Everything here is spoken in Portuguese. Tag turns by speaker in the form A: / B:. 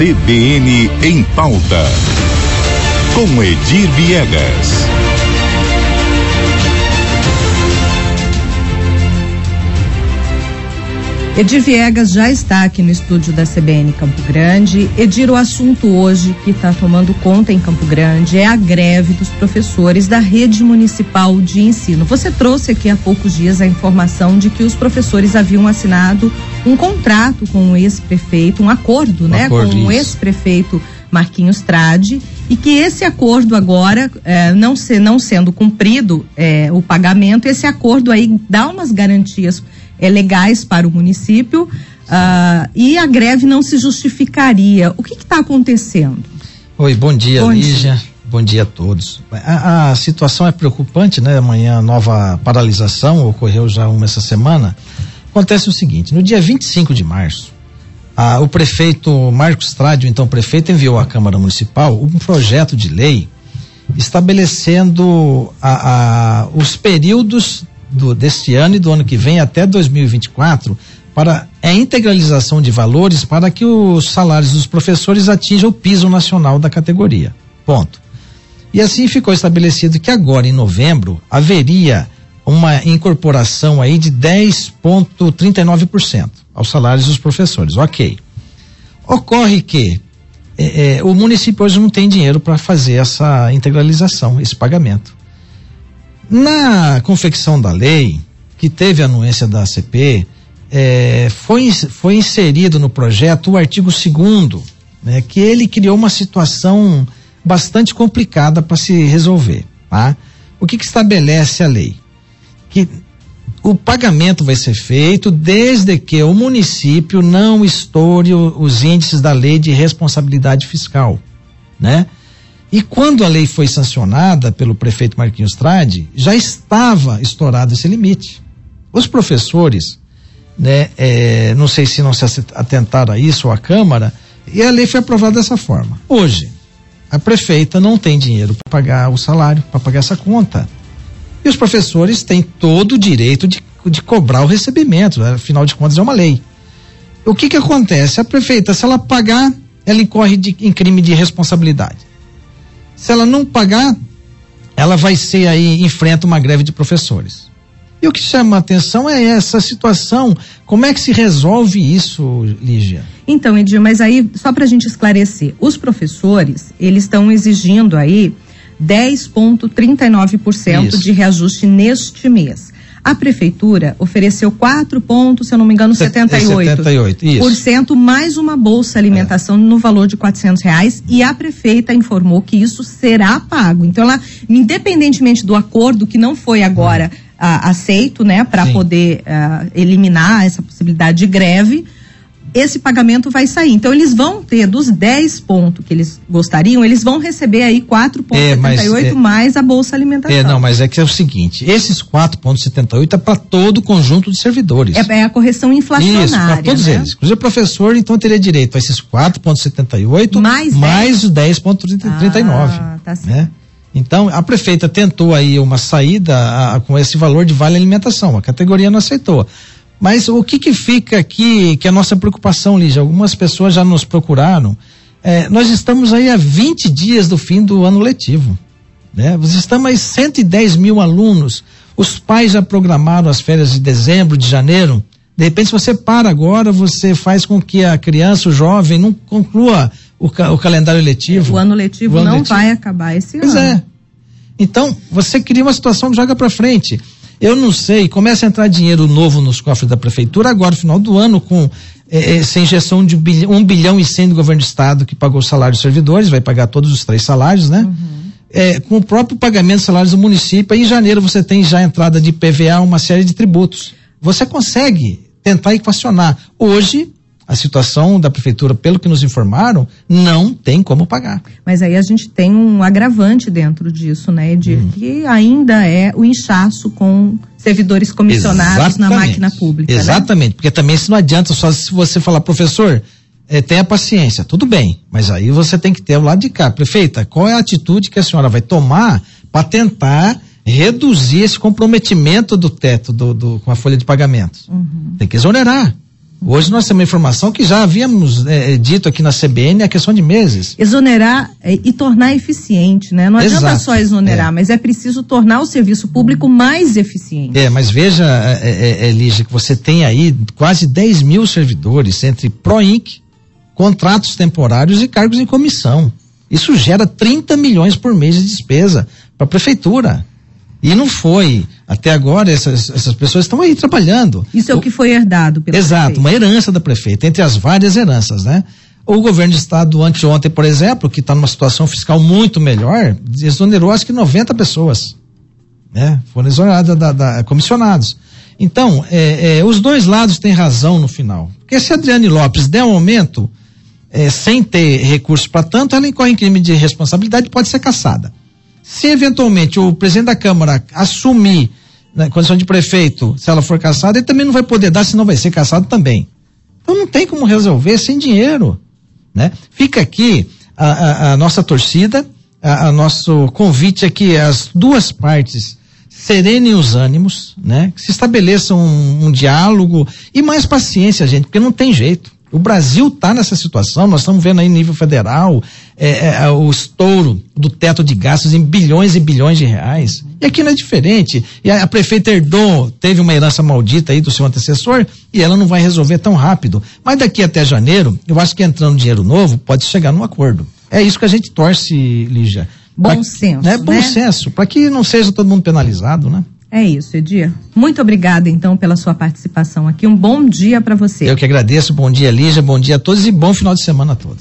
A: CBN em pauta. Com Edir Viegas.
B: Edir Viegas já está aqui no estúdio da CBN Campo Grande. Edir, o assunto hoje que está tomando conta em Campo Grande é a greve dos professores da rede municipal de ensino. Você trouxe aqui há poucos dias a informação de que os professores haviam assinado um contrato com o ex-prefeito, um acordo, um né, acordo, com isso. o ex-prefeito Marquinhos Trade e que esse acordo agora, eh, não, se, não sendo cumprido eh, o pagamento, esse acordo aí dá umas garantias é, legais para o município uh, e a greve não se justificaria. O que está acontecendo?
C: Oi, bom dia, bom Lígia. Dia. Bom dia a todos. A, a, situação é preocupante, né? Amanhã nova paralisação, ocorreu já uma essa semana. Acontece o seguinte, no dia 25 de março, a, o prefeito Marcos Trádio, então prefeito, enviou à Câmara Municipal um projeto de lei estabelecendo a, a, os períodos do, deste ano e do ano que vem até 2024 para a integralização de valores para que os salários dos professores atinjam o piso nacional da categoria. Ponto. E assim ficou estabelecido que agora em novembro haveria uma incorporação aí de 10,39% aos salários dos professores. Ok. Ocorre que é, é, o município hoje não tem dinheiro para fazer essa integralização, esse pagamento. Na confecção da lei, que teve anuência da ACP, é, foi, foi inserido no projeto o artigo 2 né, que ele criou uma situação bastante complicada para se resolver. Tá? O que, que estabelece a lei? Que o pagamento vai ser feito desde que o município não estoure os índices da lei de responsabilidade fiscal, né? E quando a lei foi sancionada pelo prefeito Marquinhos Trade, já estava estourado esse limite. Os professores, né, é, não sei se não se atentaram a isso ou a Câmara, e a lei foi aprovada dessa forma. Hoje, a prefeita não tem dinheiro para pagar o salário, para pagar essa conta. E os professores têm todo o direito de, de cobrar o recebimento, afinal de contas é uma lei. O que que acontece? A prefeita, se ela pagar, ela incorre de, em crime de responsabilidade. Se ela não pagar, ela vai ser aí, enfrenta uma greve de professores. E o que chama a atenção é essa situação. Como é que se resolve isso, Lígia?
B: Então, Edir, mas aí, só para a gente esclarecer, os professores, eles estão exigindo aí 10,39% de reajuste neste mês. A prefeitura ofereceu 4 pontos, se eu não me engano, 78, 78 isso. por cento mais uma bolsa alimentação é. no valor de quatrocentos reais e a prefeita informou que isso será pago. Então ela, independentemente do acordo que não foi agora uhum. aceito, né, para poder uh, eliminar essa possibilidade de greve, esse pagamento vai sair. Então eles vão ter dos 10 pontos que eles gostariam, eles vão receber aí 4,78 é, é, mais a bolsa alimentação.
C: É, não, mas é que é o seguinte, esses 4,78 é para todo o conjunto de servidores.
B: É, é a correção inflacionária. Isso, para
C: todos
B: né?
C: eles. Inclusive o professor então teria direito a esses 4,78 mais, mais os 10,39. Ah, tá certo. Né? Então, a prefeita tentou aí uma saída a, a, com esse valor de vale alimentação, a categoria não aceitou. Mas o que que fica aqui, que é a nossa preocupação, Lígia? Algumas pessoas já nos procuraram. É, nós estamos aí há 20 dias do fim do ano letivo. Né? Estamos aí 110 mil alunos. Os pais já programaram as férias de dezembro, de janeiro. De repente, se você para agora, você faz com que a criança, o jovem, não conclua o, ca o calendário letivo.
B: O ano letivo o ano não letivo. vai acabar esse
C: pois
B: ano.
C: Pois é. Então, você cria uma situação que joga para frente. Eu não sei, começa a entrar dinheiro novo nos cofres da prefeitura agora, no final do ano, com é, essa injeção de um bilhão, um bilhão e cem do governo do estado que pagou o salário dos servidores, vai pagar todos os três salários, né? Uhum. É, com o próprio pagamento dos salários do município, aí em janeiro você tem já a entrada de PVA, uma série de tributos. Você consegue tentar equacionar. Hoje, a situação da prefeitura, pelo que nos informaram, não tem como pagar.
B: Mas aí a gente tem um agravante dentro disso, né, Edir? Hum. Que ainda é o inchaço com servidores comissionados Exatamente. na máquina pública.
C: Né? Exatamente, né? porque também se não adianta só se você falar, professor, é, tenha paciência, tudo bem, mas aí você tem que ter o lado de cá. Prefeita, qual é a atitude que a senhora vai tomar para tentar reduzir esse comprometimento do teto do, do, com a folha de pagamentos? Uhum. Tem que exonerar. Hoje nós temos uma informação que já havíamos é, dito aqui na CBN a questão de meses.
B: Exonerar é, e tornar eficiente, né? Não adianta
C: Exato,
B: só exonerar,
C: é.
B: mas é preciso tornar o serviço público mais eficiente.
C: É, mas veja, é, é, Lígia, que você tem aí quase 10 mil servidores entre Proinc, contratos temporários e cargos em comissão. Isso gera 30 milhões por mês de despesa para a prefeitura. E não foi. Até agora, essas, essas pessoas estão aí trabalhando.
B: Isso é o, que foi herdado pelo
C: Exato,
B: prefeito.
C: uma herança da prefeita, entre as várias heranças, né? O governo de estado anteontem, por exemplo, que está numa situação fiscal muito melhor, exonerou acho que 90 pessoas. Né? Foram exoneradas da, da, comissionados. Então, é, é, os dois lados têm razão no final. Porque se a Adriane Lopes der um aumento é, sem ter recursos para tanto, ela incorre em crime de responsabilidade e pode ser caçada. Se eventualmente o presidente da Câmara assumir na né, condição de prefeito, se ela for caçada, ele também não vai poder dar, senão vai ser caçado também. Então não tem como resolver sem dinheiro. Né? Fica aqui a, a, a nossa torcida, a, a, nosso convite aqui, as duas partes serenem os ânimos, né? Que se estabeleça um, um diálogo e mais paciência, gente, porque não tem jeito. O Brasil está nessa situação, nós estamos vendo aí nível federal é, é, o estouro do teto de gastos em bilhões e bilhões de reais. E aqui não é diferente. E a, a prefeita herdou, teve uma herança maldita aí do seu antecessor e ela não vai resolver tão rápido. Mas daqui até janeiro, eu acho que entrando dinheiro novo, pode chegar num acordo. É isso que a gente torce, Lígia.
B: Bom pra, senso.
C: Né? Bom
B: né?
C: senso, para que não seja todo mundo penalizado, né?
B: É isso, Edir. Muito obrigada, então, pela sua participação aqui. Um bom dia para você.
C: Eu que agradeço. Bom dia, Lígia. Bom dia a todos e bom final de semana a todos.